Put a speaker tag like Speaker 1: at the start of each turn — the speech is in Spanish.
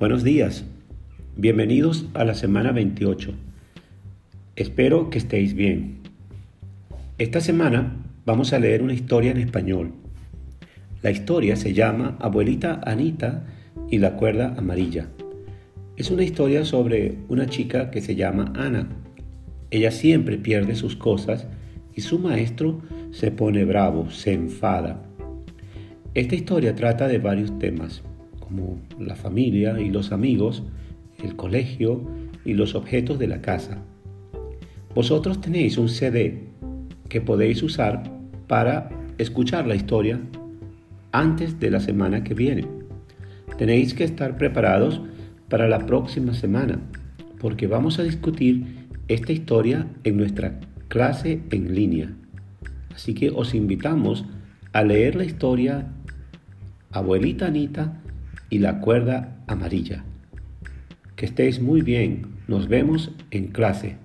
Speaker 1: Buenos días, bienvenidos a la semana 28. Espero que estéis bien. Esta semana vamos a leer una historia en español. La historia se llama Abuelita Anita y la cuerda amarilla. Es una historia sobre una chica que se llama Ana. Ella siempre pierde sus cosas y su maestro se pone bravo, se enfada. Esta historia trata de varios temas como la familia y los amigos, el colegio y los objetos de la casa. Vosotros tenéis un CD que podéis usar para escuchar la historia antes de la semana que viene. Tenéis que estar preparados para la próxima semana porque vamos a discutir esta historia en nuestra clase en línea. Así que os invitamos a leer la historia Abuelita Anita y la cuerda amarilla. Que estéis muy bien. Nos vemos en clase.